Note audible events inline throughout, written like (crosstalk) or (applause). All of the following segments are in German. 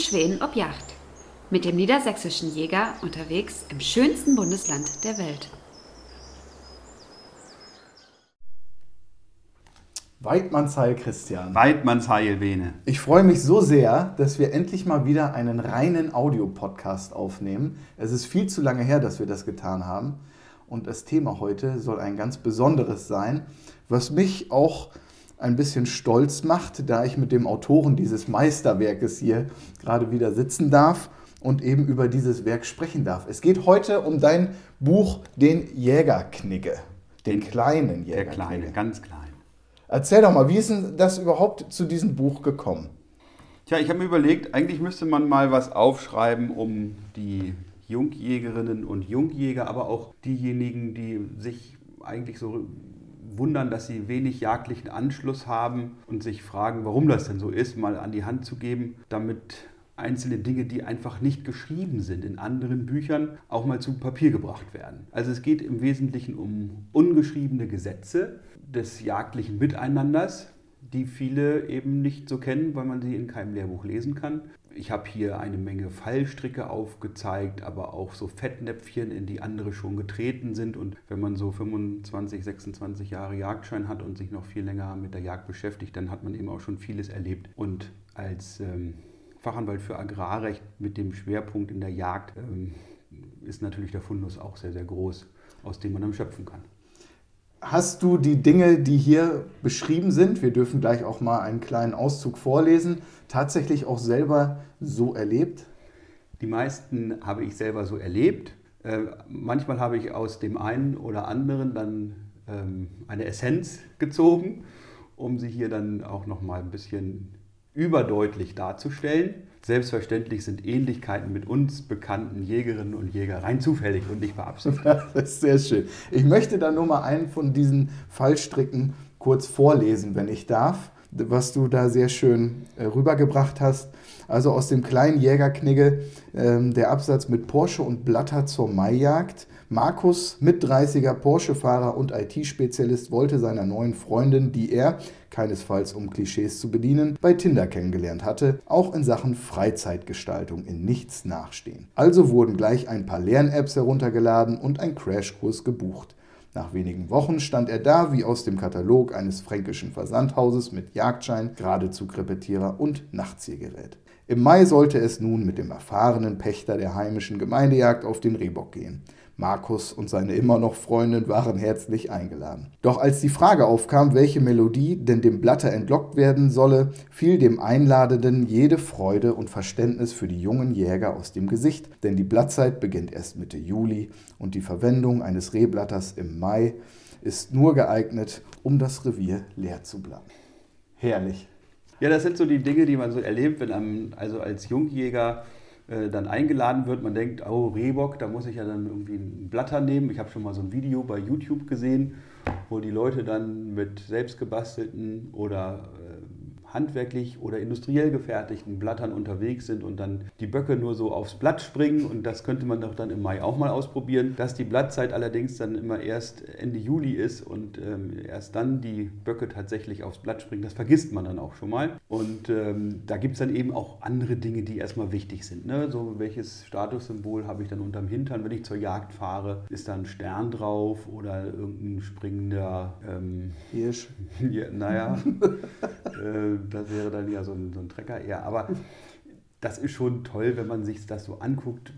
Schweden ob Jagd. Mit dem niedersächsischen Jäger unterwegs im schönsten Bundesland der Welt. Weidmannsheil Christian. Weidmannsheil Bene. Ich freue mich so sehr, dass wir endlich mal wieder einen reinen Audiopodcast aufnehmen. Es ist viel zu lange her, dass wir das getan haben. Und das Thema heute soll ein ganz besonderes sein, was mich auch ein bisschen stolz macht, da ich mit dem Autoren dieses Meisterwerkes hier gerade wieder sitzen darf und eben über dieses Werk sprechen darf. Es geht heute um dein Buch Den Jägerknigge, den kleinen Jägerknigge. Der kleine, ganz klein. Erzähl doch mal, wie ist denn das überhaupt zu diesem Buch gekommen? Tja, ich habe mir überlegt, eigentlich müsste man mal was aufschreiben, um die Jungjägerinnen und Jungjäger, aber auch diejenigen, die sich eigentlich so wundern, dass sie wenig jagdlichen Anschluss haben und sich fragen, warum das denn so ist, mal an die Hand zu geben, damit einzelne Dinge, die einfach nicht geschrieben sind in anderen Büchern, auch mal zu Papier gebracht werden. Also es geht im Wesentlichen um ungeschriebene Gesetze des jagdlichen Miteinanders, die viele eben nicht so kennen, weil man sie in keinem Lehrbuch lesen kann. Ich habe hier eine Menge Fallstricke aufgezeigt, aber auch so Fettnäpfchen, in die andere schon getreten sind. Und wenn man so 25, 26 Jahre Jagdschein hat und sich noch viel länger mit der Jagd beschäftigt, dann hat man eben auch schon vieles erlebt. Und als ähm, Fachanwalt für Agrarrecht mit dem Schwerpunkt in der Jagd ähm, ist natürlich der Fundus auch sehr, sehr groß, aus dem man dann schöpfen kann. Hast du die Dinge, die hier beschrieben sind, wir dürfen gleich auch mal einen kleinen Auszug vorlesen, tatsächlich auch selber so erlebt? Die meisten habe ich selber so erlebt. Äh, manchmal habe ich aus dem einen oder anderen dann ähm, eine Essenz gezogen, um sie hier dann auch noch mal ein bisschen überdeutlich darzustellen. Selbstverständlich sind Ähnlichkeiten mit uns bekannten Jägerinnen und Jägern rein zufällig und nicht beabsichtigt. (laughs) Das ist sehr schön. Ich möchte da nur mal einen von diesen Fallstricken kurz vorlesen, wenn ich darf, was du da sehr schön äh, rübergebracht hast. Also aus dem kleinen Jägerknigge ähm, der Absatz mit Porsche und Blatter zur Maijagd. Markus, mit 30er Porsche-Fahrer und IT-Spezialist, wollte seiner neuen Freundin, die er, keinesfalls um Klischees zu bedienen, bei Tinder kennengelernt hatte, auch in Sachen Freizeitgestaltung in nichts nachstehen. Also wurden gleich ein paar Lern-Apps heruntergeladen und ein Crashkurs gebucht. Nach wenigen Wochen stand er da wie aus dem Katalog eines fränkischen Versandhauses mit Jagdschein, geradezu Krepetierer und Nachtzielgerät. Im Mai sollte es nun mit dem erfahrenen Pächter der heimischen Gemeindejagd auf den Rehbock gehen. Markus und seine immer noch Freundin waren herzlich eingeladen. Doch als die Frage aufkam, welche Melodie denn dem Blatter entlockt werden solle, fiel dem Einladenden jede Freude und Verständnis für die jungen Jäger aus dem Gesicht, denn die Blattzeit beginnt erst Mitte Juli und die Verwendung eines Rehblatters im Mai ist nur geeignet, um das Revier leer zu bleiben. Herrlich. Ja, das sind so die Dinge, die man so erlebt, wenn einem also als Jungjäger äh, dann eingeladen wird. Man denkt, oh, Rehbock, da muss ich ja dann irgendwie ein Blatter nehmen. Ich habe schon mal so ein Video bei YouTube gesehen, wo die Leute dann mit selbstgebastelten oder handwerklich oder industriell gefertigten Blattern unterwegs sind und dann die Böcke nur so aufs Blatt springen und das könnte man doch dann im Mai auch mal ausprobieren. Dass die Blattzeit allerdings dann immer erst Ende Juli ist und ähm, erst dann die Böcke tatsächlich aufs Blatt springen, das vergisst man dann auch schon mal. Und ähm, da gibt es dann eben auch andere Dinge, die erstmal wichtig sind. Ne? So welches Statussymbol habe ich dann unterm Hintern, wenn ich zur Jagd fahre? Ist da ein Stern drauf oder irgendein springender ähm, Hirsch? (laughs) Ja, naja. (laughs) äh, das wäre dann ja so ein, so ein Trecker eher. Aber das ist schon toll, wenn man sich das so anguckt,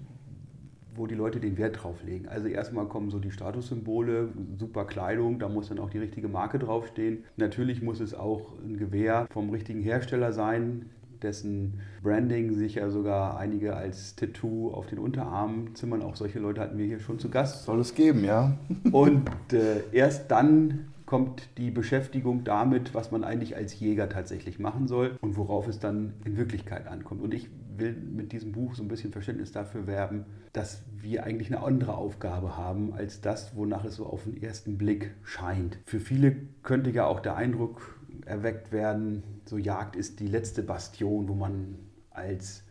wo die Leute den Wert drauf legen. Also erstmal kommen so die Statussymbole, super Kleidung, da muss dann auch die richtige Marke draufstehen. Natürlich muss es auch ein Gewehr vom richtigen Hersteller sein, dessen Branding sich ja sogar einige als Tattoo auf den Unterarm zimmern. Auch solche Leute hatten wir hier schon zu Gast. Soll es geben, ja. Und äh, erst dann kommt die Beschäftigung damit, was man eigentlich als Jäger tatsächlich machen soll und worauf es dann in Wirklichkeit ankommt. Und ich will mit diesem Buch so ein bisschen Verständnis dafür werben, dass wir eigentlich eine andere Aufgabe haben als das, wonach es so auf den ersten Blick scheint. Für viele könnte ja auch der Eindruck erweckt werden, so Jagd ist die letzte Bastion, wo man als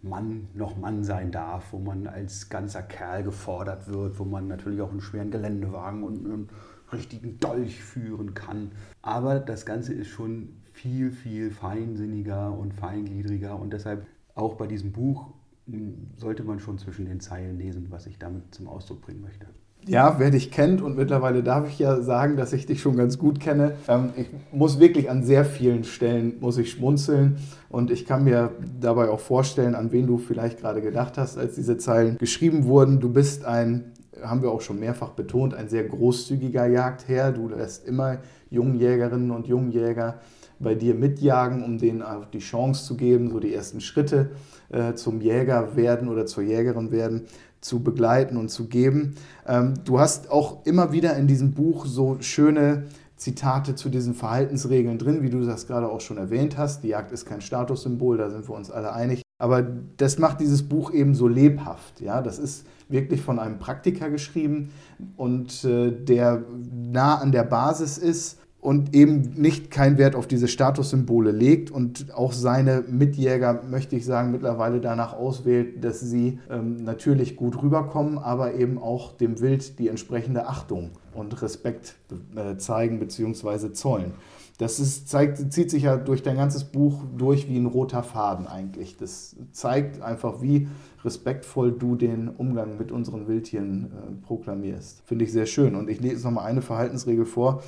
Mann noch Mann sein darf, wo man als ganzer Kerl gefordert wird, wo man natürlich auch einen schweren Geländewagen und, und richtigen Dolch führen kann. Aber das Ganze ist schon viel, viel feinsinniger und feingliedriger und deshalb auch bei diesem Buch hm, sollte man schon zwischen den Zeilen lesen, was ich damit zum Ausdruck bringen möchte. Ja, wer dich kennt und mittlerweile darf ich ja sagen, dass ich dich schon ganz gut kenne. Ähm, ich muss wirklich an sehr vielen Stellen muss ich schmunzeln und ich kann mir dabei auch vorstellen, an wen du vielleicht gerade gedacht hast, als diese Zeilen geschrieben wurden. Du bist ein, haben wir auch schon mehrfach betont, ein sehr großzügiger Jagdherr. Du lässt immer Jungjägerinnen und Jungjäger bei dir mitjagen, um denen auch die Chance zu geben, so die ersten Schritte äh, zum Jäger werden oder zur Jägerin werden zu begleiten und zu geben. Ähm, du hast auch immer wieder in diesem Buch so schöne Zitate zu diesen Verhaltensregeln drin, wie du das gerade auch schon erwähnt hast. Die Jagd ist kein Statussymbol, da sind wir uns alle einig. Aber das macht dieses Buch eben so lebhaft. Ja? Das ist wirklich von einem Praktiker geschrieben und äh, der nah an der Basis ist und eben nicht keinen Wert auf diese Statussymbole legt und auch seine Mitjäger, möchte ich sagen, mittlerweile danach auswählt, dass sie ähm, natürlich gut rüberkommen, aber eben auch dem Wild die entsprechende Achtung und Respekt äh, zeigen bzw. zollen. Das ist, zeigt, zieht sich ja durch dein ganzes Buch durch wie ein roter Faden eigentlich. Das zeigt einfach, wie respektvoll du den Umgang mit unseren Wildtieren äh, proklamierst. Finde ich sehr schön. Und ich lese nochmal eine Verhaltensregel vor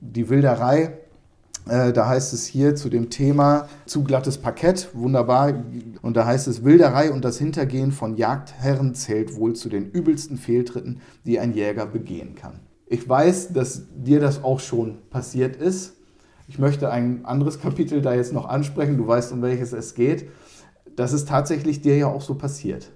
die Wilderei. Äh, da heißt es hier zu dem Thema zu glattes Parkett, wunderbar. Und da heißt es, Wilderei und das Hintergehen von Jagdherren zählt wohl zu den übelsten Fehltritten, die ein Jäger begehen kann. Ich weiß, dass dir das auch schon passiert ist. Ich möchte ein anderes Kapitel da jetzt noch ansprechen. Du weißt, um welches es geht. Das ist tatsächlich dir ja auch so passiert.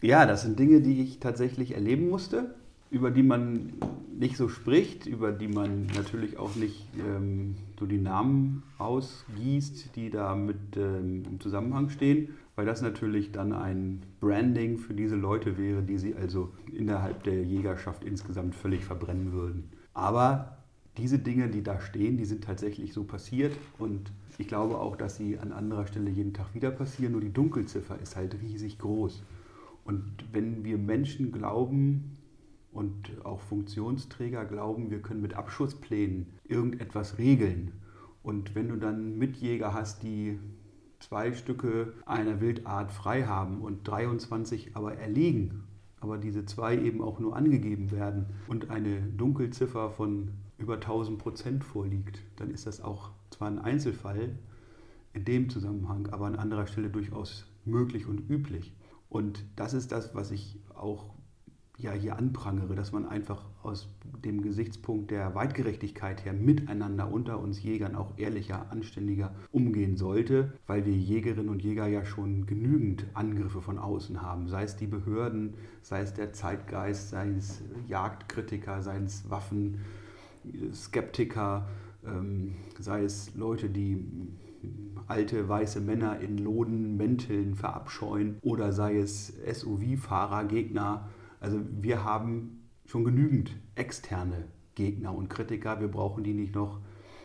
Ja, das sind Dinge, die ich tatsächlich erleben musste über die man nicht so spricht, über die man natürlich auch nicht ähm, so die Namen ausgießt, die da mit ähm, im Zusammenhang stehen, weil das natürlich dann ein Branding für diese Leute wäre, die sie also innerhalb der Jägerschaft insgesamt völlig verbrennen würden. Aber diese Dinge, die da stehen, die sind tatsächlich so passiert und ich glaube auch, dass sie an anderer Stelle jeden Tag wieder passieren, nur die Dunkelziffer ist halt riesig groß. Und wenn wir Menschen glauben, und auch Funktionsträger glauben, wir können mit Abschussplänen irgendetwas regeln. Und wenn du dann Mitjäger hast, die zwei Stücke einer Wildart frei haben und 23 aber erliegen, aber diese zwei eben auch nur angegeben werden und eine Dunkelziffer von über 1000 Prozent vorliegt, dann ist das auch zwar ein Einzelfall in dem Zusammenhang, aber an anderer Stelle durchaus möglich und üblich. Und das ist das, was ich auch ja hier anprangere, dass man einfach aus dem Gesichtspunkt der Weitgerechtigkeit her miteinander unter uns Jägern auch ehrlicher, anständiger umgehen sollte, weil wir Jägerinnen und Jäger ja schon genügend Angriffe von außen haben, sei es die Behörden, sei es der Zeitgeist, sei es Jagdkritiker, sei es Waffenskeptiker, ähm, sei es Leute, die alte weiße Männer in Loden, Mänteln verabscheuen oder sei es SUV-Fahrer, Gegner, also wir haben schon genügend externe Gegner und Kritiker. Wir brauchen die nicht noch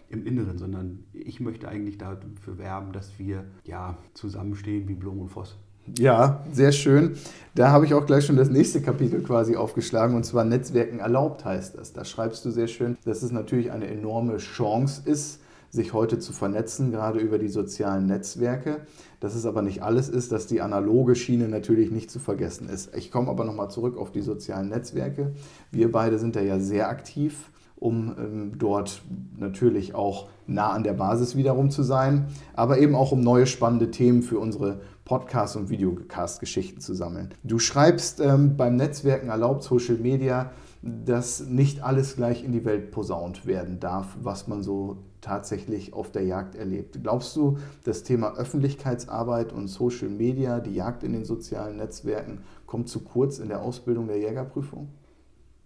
im Inneren, sondern ich möchte eigentlich dafür werben, dass wir ja zusammenstehen wie Blum und Voss. Ja, sehr schön. Da habe ich auch gleich schon das nächste Kapitel quasi aufgeschlagen und zwar Netzwerken erlaubt heißt das. Da schreibst du sehr schön, dass es natürlich eine enorme Chance ist, sich heute zu vernetzen, gerade über die sozialen Netzwerke. Dass es aber nicht alles ist, dass die analoge Schiene natürlich nicht zu vergessen ist. Ich komme aber nochmal zurück auf die sozialen Netzwerke. Wir beide sind da ja sehr aktiv um ähm, dort natürlich auch nah an der Basis wiederum zu sein, aber eben auch um neue spannende Themen für unsere Podcast- und Videocast-Geschichten zu sammeln. Du schreibst ähm, beim Netzwerken erlaubt Social Media, dass nicht alles gleich in die Welt posaunt werden darf, was man so tatsächlich auf der Jagd erlebt. Glaubst du, das Thema Öffentlichkeitsarbeit und Social Media, die Jagd in den sozialen Netzwerken, kommt zu kurz in der Ausbildung der Jägerprüfung?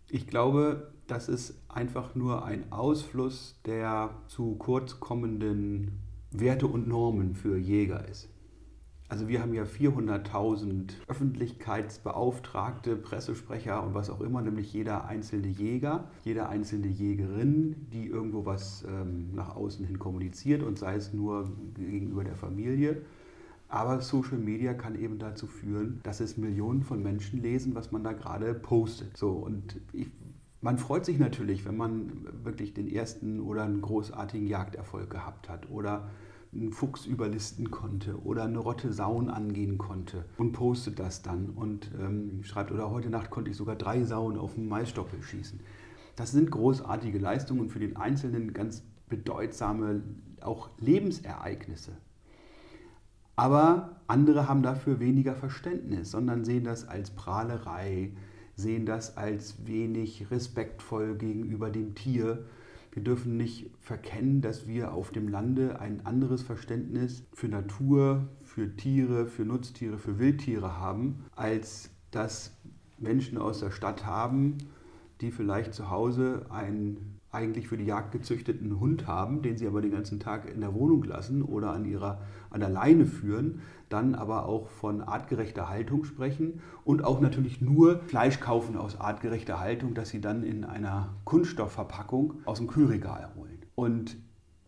Ich glaube, das ist einfach nur ein Ausfluss der zu kurz kommenden Werte und Normen für Jäger ist. Also wir haben ja 400.000 Öffentlichkeitsbeauftragte, Pressesprecher und was auch immer, nämlich jeder einzelne Jäger, jede einzelne Jägerin, die irgendwo was ähm, nach außen hin kommuniziert und sei es nur gegenüber der Familie. Aber Social Media kann eben dazu führen, dass es Millionen von Menschen lesen, was man da gerade postet. So, und ich, man freut sich natürlich, wenn man wirklich den ersten oder einen großartigen Jagderfolg gehabt hat oder einen Fuchs überlisten konnte oder eine Rotte Sauen angehen konnte und postet das dann und ähm, schreibt, oder heute Nacht konnte ich sogar drei Sauen auf dem Maisstoppel schießen. Das sind großartige Leistungen und für den Einzelnen ganz bedeutsame auch Lebensereignisse. Aber andere haben dafür weniger Verständnis, sondern sehen das als Prahlerei, sehen das als wenig respektvoll gegenüber dem Tier. Wir dürfen nicht verkennen, dass wir auf dem Lande ein anderes Verständnis für Natur, für Tiere, für Nutztiere, für Wildtiere haben, als das Menschen aus der Stadt haben, die vielleicht zu Hause einen eigentlich für die Jagd gezüchteten Hund haben, den sie aber den ganzen Tag in der Wohnung lassen oder an, ihrer, an der Leine führen, dann aber auch von artgerechter Haltung sprechen und auch natürlich nur Fleisch kaufen aus artgerechter Haltung, das sie dann in einer Kunststoffverpackung aus dem Kühlregal holen. Und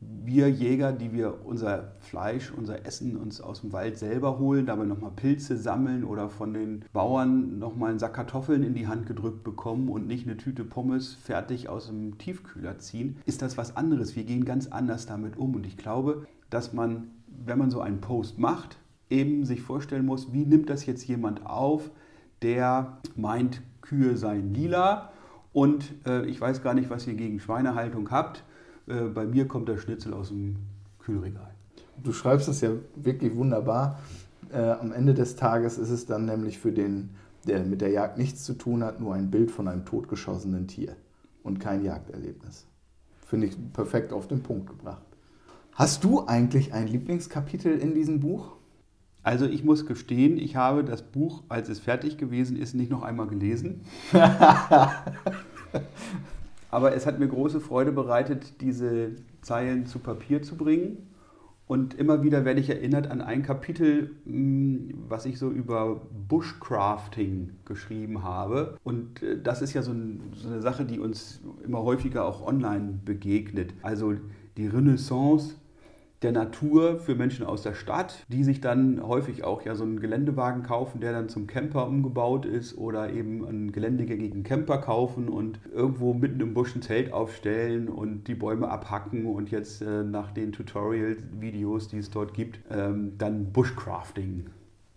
wir Jäger, die wir unser Fleisch, unser Essen uns aus dem Wald selber holen, dabei nochmal Pilze sammeln oder von den Bauern nochmal einen Sack Kartoffeln in die Hand gedrückt bekommen und nicht eine Tüte Pommes fertig aus dem Tiefkühler ziehen, ist das was anderes. Wir gehen ganz anders damit um. Und ich glaube, dass man, wenn man so einen Post macht, eben sich vorstellen muss, wie nimmt das jetzt jemand auf, der meint, Kühe seien lila und äh, ich weiß gar nicht, was ihr gegen Schweinehaltung habt äh, bei mir kommt der Schnitzel aus dem Kühlregal. Du schreibst es ja wirklich wunderbar. Äh, am Ende des Tages ist es dann nämlich für den, der mit der Jagd nichts zu tun hat, nur ein Bild von einem totgeschossenen Tier und kein Jagderlebnis. Finde ich perfekt auf den Punkt gebracht. Hast du eigentlich ein Lieblingskapitel in diesem Buch? Also ich muss gestehen, ich habe das Buch, als es fertig gewesen ist, nicht noch einmal gelesen. (laughs) Aber es hat mir große Freude bereitet, diese Zeilen zu Papier zu bringen. Und immer wieder werde ich erinnert an ein Kapitel, mm, was ich so über Bushcrafting geschrieben habe. Und äh, das ist ja so, eine Sache, die uns immer häufiger auch online begegnet. Also die Renaissance der Natur für Menschen aus der Stadt, die sich dann häufig auch ja so einen Geländewagen kaufen, der dann zum Camper umgebaut ist oder eben einen geländegängigen Camper kaufen und irgendwo mitten im Busch ein Zelt aufstellen und die Bäume abhacken und jetzt äh, nach den Tutorial-Videos, die es dort gibt, ähm, dann Bushcrafting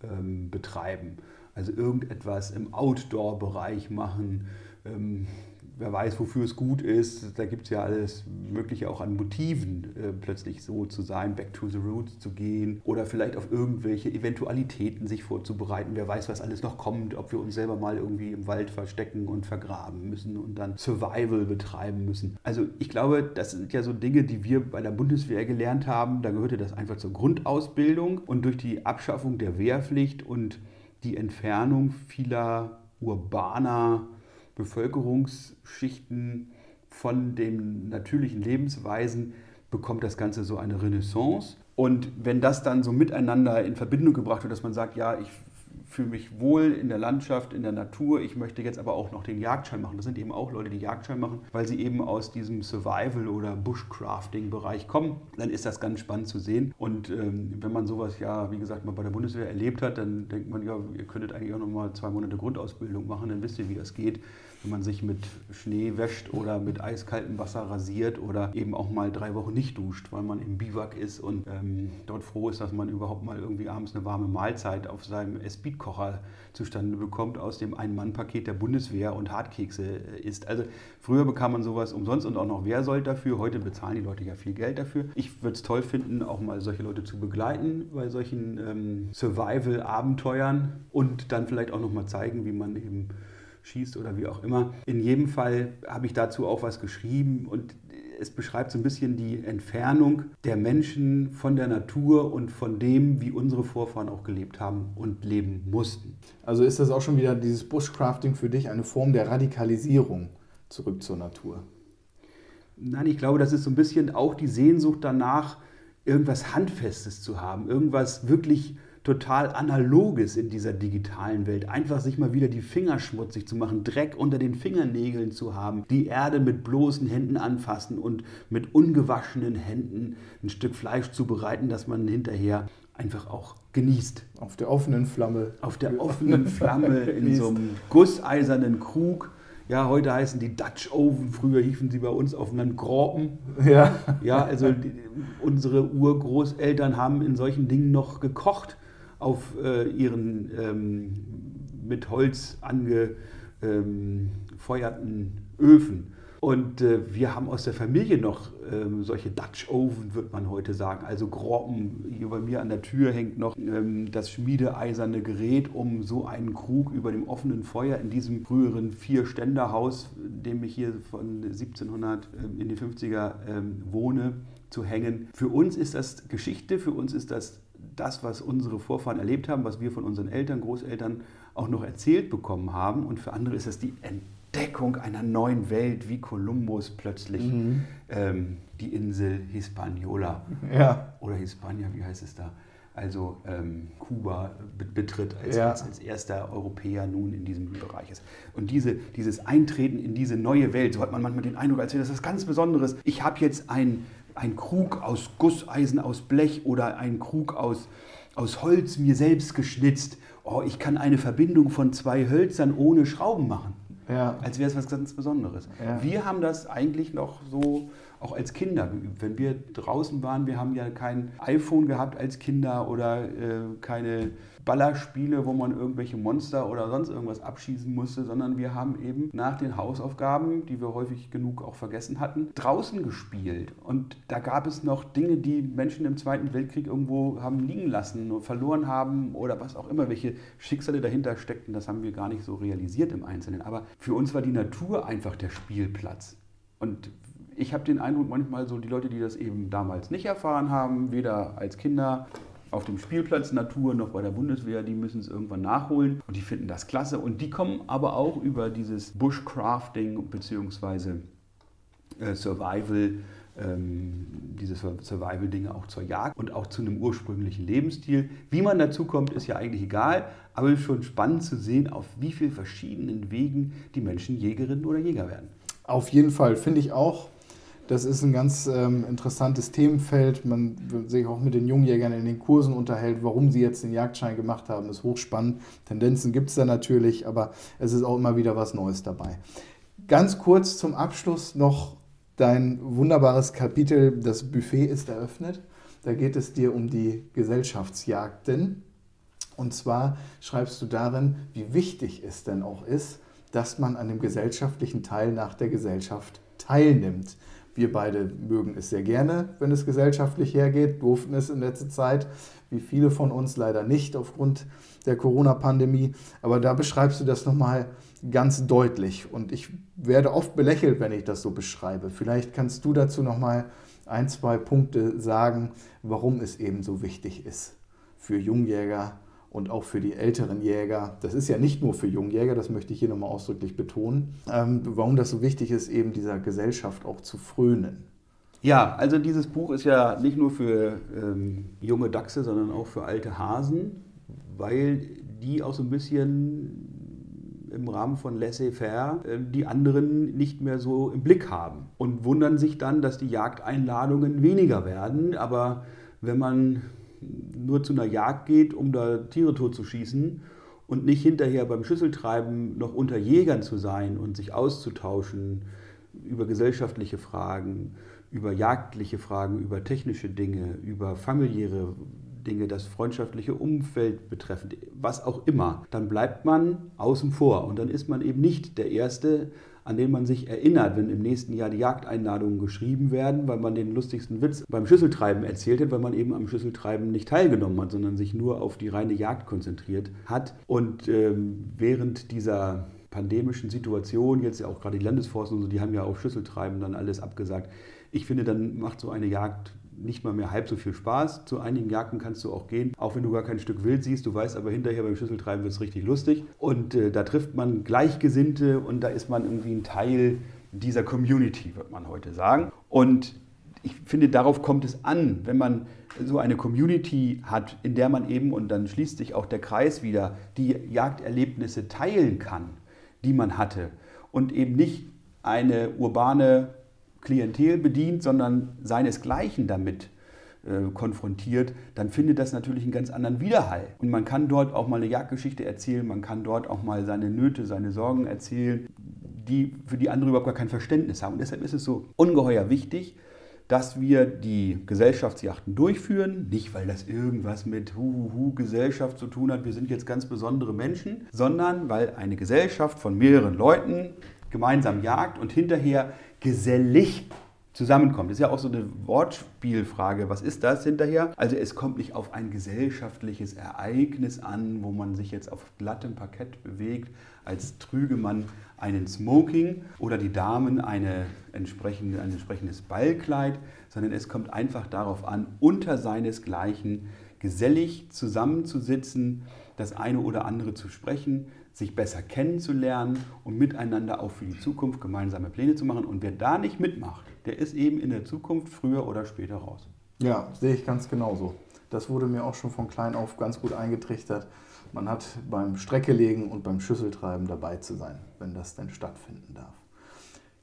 ähm, betreiben. Also irgendetwas im Outdoor-Bereich machen. Ähm, wer weiß, wofür es gut ist. Da gibt es ja alles Mögliche auch an Motiven, äh, plötzlich so zu sein, back to the roots zu gehen oder vielleicht auf irgendwelche Eventualitäten sich vorzubereiten. Wer weiß, was alles noch kommt, ob wir uns selber mal irgendwie im Wald verstecken und vergraben müssen und dann Survival betreiben müssen. Also ich glaube, das sind ja so Dinge, die wir bei der Bundeswehr gelernt haben. Da gehörte das einfach zur Grundausbildung und durch die Abschaffung der Wehrpflicht und die Entfernung vieler urbaner Bevölkerungsschichten von den natürlichen Lebensweisen bekommt das Ganze so eine Renaissance. Und wenn das dann so miteinander in Verbindung gebracht wird, dass man sagt, ja, ich fühle mich wohl in der Landschaft, in der Natur. Ich möchte jetzt aber auch noch den Jagdschein machen. Das sind eben auch Leute, die Jagdschein machen, weil sie eben aus diesem Survival- oder Bushcrafting-Bereich kommen. Dann ist das ganz spannend zu sehen. Und ähm, wenn man sowas ja, wie gesagt, mal bei der Bundeswehr erlebt hat, dann denkt man, ja, ihr könntet eigentlich auch noch mal zwei Monate Grundausbildung machen, dann wisst ihr, wie das geht wenn man sich mit Schnee wäscht oder mit eiskaltem Wasser rasiert oder eben auch mal drei Wochen nicht duscht, weil man im Biwak ist und ähm, dort froh ist, dass man überhaupt mal irgendwie abends eine warme Mahlzeit auf seinem Speedkocher zustande bekommt aus dem Ein-Mann-Paket der Bundeswehr und Hartkekse äh, isst. Also früher bekam man sowas umsonst und auch noch Wehrsold dafür. Heute bezahlen die Leute ja viel Geld dafür. Ich würde es toll finden, auch mal solche Leute zu begleiten bei solchen ähm, Survival-Abenteuern und dann vielleicht auch noch mal zeigen, wie man eben schießt oder wie auch immer. In jedem Fall habe ich dazu auch was geschrieben und es beschreibt so ein bisschen die Entfernung der Menschen von der Natur und von dem, wie unsere Vorfahren auch gelebt haben und leben mussten. Also ist das auch schon wieder dieses Bushcrafting für dich eine Form der Radikalisierung zurück zur Natur? Nein, ich glaube, das ist so ein bisschen auch die Sehnsucht danach, irgendwas Handfestes zu haben, irgendwas wirklich total Analoges in dieser digitalen Welt. Einfach sich mal wieder die Finger schmutzig zu machen, Dreck unter den Fingernägeln zu haben, die Erde mit bloßen Händen anfassen und mit ungewaschenen Händen ein Stück Fleisch zubereiten, das man hinterher einfach auch genießt. Auf der offenen Flamme. Auf der offenen Flamme (laughs) in so einem gusseisernen Krug Ja, heute heißen die Dutch Oven, früher hiefen sie bei uns auf dem Land Gropen. Ja. Ja, also die, unsere Urgroßeltern haben in solchen Dingen noch gekocht auf äh, ihren ähm, mit Holz angefeuerten Öfen. Und äh, wir haben aus der Familie noch ähm, solche Dutch Oven, würde man heute sagen. Also Groppen. Hier bei mir an der Tür hängt noch ähm, das schmiedeeiserne Gerät, um so einen Krug über dem offenen Feuer in diesem früheren Vier-Ständer-Haus, in dem ich hier von 1700 äh, in den 50er ähm, wohne, zu hängen. Für uns ist das Geschichte, für uns ist das das, was unsere Vorfahren erlebt haben, was wir von unseren Eltern, Großeltern auch noch erzählt bekommen haben. Und für andere ist das die Entdeckung einer neuen Welt, wie Kolumbus plötzlich mhm. ähm, die Insel Hispaniola ja. oder Hispania, wie heißt es da? Also ähm, Kuba betritt als, ja. als, als, erster Europäer nun in diesem Bereich ist. Und diese, dieses Eintreten in diese neue Welt, so hat man manchmal den Eindruck, als wäre das was ganz Besonderes. Ich habe jetzt ein, ein Krug aus Gusseisen, aus Blech oder ein Krug aus, aus Holz mir selbst geschnitzt. Oh, ich kann eine Verbindung von zwei Hölzern ohne Schrauben machen. Ja. Als wäre es was ganz Besonderes. Ja. Wir haben das eigentlich noch so auch als Kinder geübt. Wenn wir draußen waren, wir haben ja kein iPhone gehabt als Kinder oder äh, keine Ballerspiele, wo man irgendwelche Monster oder sonst irgendwas abschießen musste, sondern wir haben eben nach den Hausaufgaben, die wir häufig genug auch vergessen hatten, draußen gespielt. Und da gab es noch Dinge, die Menschen im Zweiten Weltkrieg irgendwo haben liegen lassen, oder verloren haben oder was auch immer, welche Schicksale dahinter steckten, das haben wir gar nicht so realisiert im Einzelnen. Aber für uns war die Natur einfach der Spielplatz. Und ich habe den Eindruck manchmal so, die Leute, die das eben damals nicht erfahren haben, weder als Kinder auf dem Spielplatz Natur noch bei der Bundeswehr, die müssen es irgendwann nachholen und die finden das klasse und die kommen aber auch über dieses Bushcrafting bzw. Äh, Survival, ähm, diese Survival-Dinge auch zur Jagd und auch zu einem ursprünglichen Lebensstil. Wie man dazu kommt, ist ja eigentlich egal, aber es ist schon spannend zu sehen, auf wie vielen verschiedenen Wegen die Menschen Jägerinnen oder Jäger werden. Auf jeden Fall, finde ich auch. Das ist ein ganz ähm, interessantes Themenfeld. Man sich auch mit den Jungjägern in den Kursen unterhält, warum sie jetzt den Jagdschein gemacht haben, ist hochspannend. Tendenzen gibt es da natürlich, aber es ist auch immer wieder was Neues dabei. Ganz kurz zum Abschluss noch dein wunderbares Kapitel, das Buffet ist eröffnet. Da geht es dir um die Gesellschaftsjagden. Und zwar schreibst du darin, wie wichtig es denn auch ist, dass man an dem gesellschaftlichen Teil nach der Gesellschaft teilnimmt. Wir beide mögen es sehr gerne, wenn es gesellschaftlich hergeht, durften es in letzter Zeit, wie viele von uns leider nicht aufgrund der Corona-Pandemie. Aber da beschreibst du das nochmal ganz deutlich. Und ich werde oft belächelt, wenn ich das so beschreibe. Vielleicht kannst du dazu nochmal ein, zwei Punkte sagen, warum es eben so wichtig ist für Jungjäger und auch für die älteren Jäger. Das ist ja nicht nur für Jungjäger, das möchte ich hier nochmal ausdrücklich betonen. Ähm, warum das so wichtig ist, eben dieser Gesellschaft auch zu frönen. Ja, also dieses Buch ist ja nicht nur für ähm, junge Dachse, sondern auch für alte Hasen, weil die auch so ein bisschen im Rahmen von laissez-faire äh, die anderen nicht mehr so im Blick haben und wundern sich dann, dass die Jagdeinladungen weniger werden. Aber wenn man nur zu einer Jagd geht, um da Tiere totzuschießen und nicht hinterher beim Schüsseltreiben noch unter Jägern zu sein und sich auszutauschen über gesellschaftliche Fragen, über jagdliche Fragen, über technische Dinge, über familiäre Dinge, das freundschaftliche Umfeld betreffend, was auch immer, dann bleibt man außen vor und dann ist man eben nicht der Erste, an den man sich erinnert, wenn im nächsten Jahr die Jagdeinladungen geschrieben werden, weil man den lustigsten Witz beim Schüsseltreiben erzählt hat, weil man eben am Schüsseltreiben nicht teilgenommen hat, sondern sich nur auf die reine Jagd konzentriert hat. Und ähm, während dieser pandemischen Situation, jetzt ja auch gerade die Landesforsten und so, die haben ja auf Schüsseltreiben dann alles abgesagt. Ich finde, dann macht so eine Jagd nicht mal mehr halb so viel Spaß. Zu einigen Jagden kannst du auch gehen, auch wenn du gar kein Stück Wild siehst. Du weißt aber hinterher beim Schüsseltreiben wird es richtig lustig. Und äh, da trifft man Gleichgesinnte und da ist man irgendwie ein Teil dieser Community, wird man heute sagen. Und ich finde, darauf kommt es an, wenn man so eine Community hat, in der man eben, und dann schließt sich auch der Kreis wieder, die Jagderlebnisse teilen kann, die man hatte. Und eben nicht eine urbane Klientel bedient, sondern seinesgleichen damit äh, konfrontiert, dann findet das natürlich einen ganz anderen Widerhall. Und man kann dort auch mal eine Jagdgeschichte erzählen, man kann dort auch mal seine Nöte, seine Sorgen erzählen, die für die andere überhaupt gar kein Verständnis haben. Und deshalb ist es so ungeheuer wichtig, dass wir die Gesellschaftsjachten durchführen. Nicht, weil das irgendwas mit Huhuhu Gesellschaft zu tun hat, wir sind jetzt ganz besondere Menschen, sondern weil eine Gesellschaft von mehreren Leuten gemeinsam jagt und hinterher gesellig zusammenkommt. Das ist ja auch so eine Wortspielfrage. Was ist das hinterher? Also es kommt nicht auf ein gesellschaftliches Ereignis an, wo man sich jetzt auf glattem Parkett bewegt, als trüge man einen Smoking oder die Damen eine entsprechende, ein entsprechendes Ballkleid, sondern es kommt einfach darauf an, unter seinesgleichen gesellig zusammenzusitzen, das eine oder andere zu sprechen, sich besser kennenzulernen und miteinander auch für die Zukunft gemeinsame Pläne zu machen. Und wer da nicht mitmacht, der ist eben in der Zukunft früher oder später raus. Ja, sehe ich ganz genauso. Das wurde mir auch schon von klein auf ganz gut eingetrichtert. Man hat beim Streckelegen und beim Schüsseltreiben dabei zu sein, wenn das denn stattfinden darf.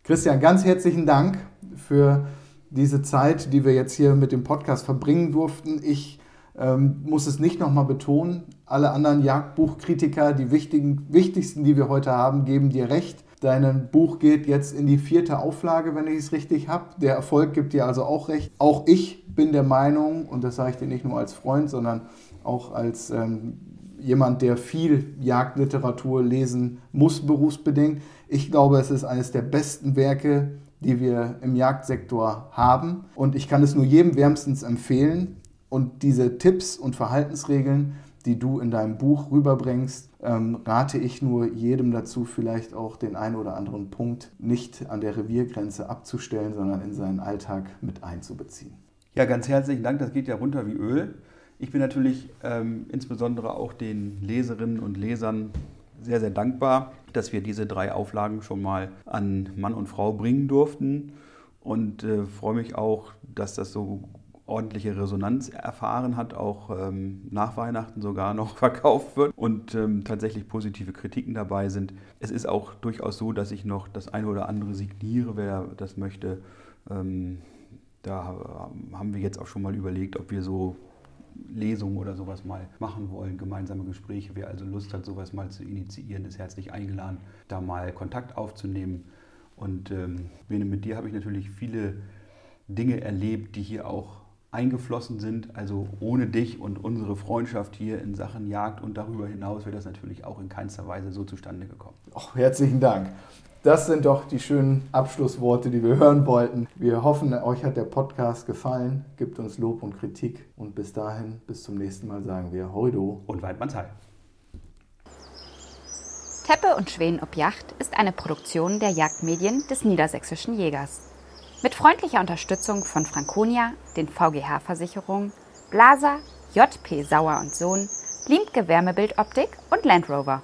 Christian, ganz herzlichen Dank für diese Zeit, die wir jetzt hier mit dem Podcast verbringen durften. Ich ähm, muss es nicht nochmal betonen. Alle anderen Jagdbuchkritiker, die wichtigen, wichtigsten, die wir heute haben, geben dir recht. Dein Buch geht jetzt in die vierte Auflage, wenn ich es richtig habe. Der Erfolg gibt dir also auch recht. Auch ich bin der Meinung, und das sage ich dir nicht nur als Freund, sondern auch als ähm, jemand, der viel Jagdliteratur lesen muss, berufsbedingt. Ich glaube, es ist eines der besten Werke, die wir im Jagdsektor haben. Und ich kann es nur jedem wärmstens empfehlen. Und diese Tipps und Verhaltensregeln, die du in deinem Buch rüberbringst, ähm, rate ich nur jedem dazu, vielleicht auch den einen oder anderen Punkt nicht an der Reviergrenze abzustellen, sondern in seinen Alltag mit einzubeziehen. Ja, ganz herzlichen Dank. Das geht ja runter wie Öl. Ich bin natürlich ähm, insbesondere auch den Leserinnen und Lesern sehr, sehr dankbar, dass wir diese drei Auflagen schon mal an Mann und Frau bringen durften und äh, freue mich auch, dass das so ordentliche Resonanz erfahren hat, auch ähm, nach Weihnachten sogar noch (laughs) verkauft wird und ähm, tatsächlich positive Kritiken dabei sind. Es ist auch durchaus so, dass ich noch das eine oder andere signiere, wer das möchte. Ähm, da haben wir jetzt auch schon mal überlegt, ob wir so Lesungen oder sowas mal machen wollen, gemeinsame Gespräche. Wer also Lust hat, sowas mal zu initiieren, ist herzlich eingeladen, da mal Kontakt aufzunehmen. Und ähm, mit dir habe ich natürlich viele Dinge erlebt, die hier auch eingeflossen sind. Also ohne dich und unsere Freundschaft hier in Sachen Jagd und darüber hinaus wäre das natürlich auch in keinster Weise so zustande gekommen. Oh, herzlichen Dank. Das sind doch die schönen Abschlussworte, die wir hören wollten. Wir hoffen, euch hat der Podcast gefallen. Gebt uns Lob und Kritik. Und bis dahin, bis zum nächsten Mal sagen wir Heudo und Weidmannsheil. Teppe und Schweden ob Yacht ist eine Produktion der Jagdmedien des Niedersächsischen Jägers. Mit freundlicher Unterstützung von Franconia, den VGH-Versicherungen, Blaser, JP Sauer und Sohn, Liemtke Wärmebildoptik und Land Rover.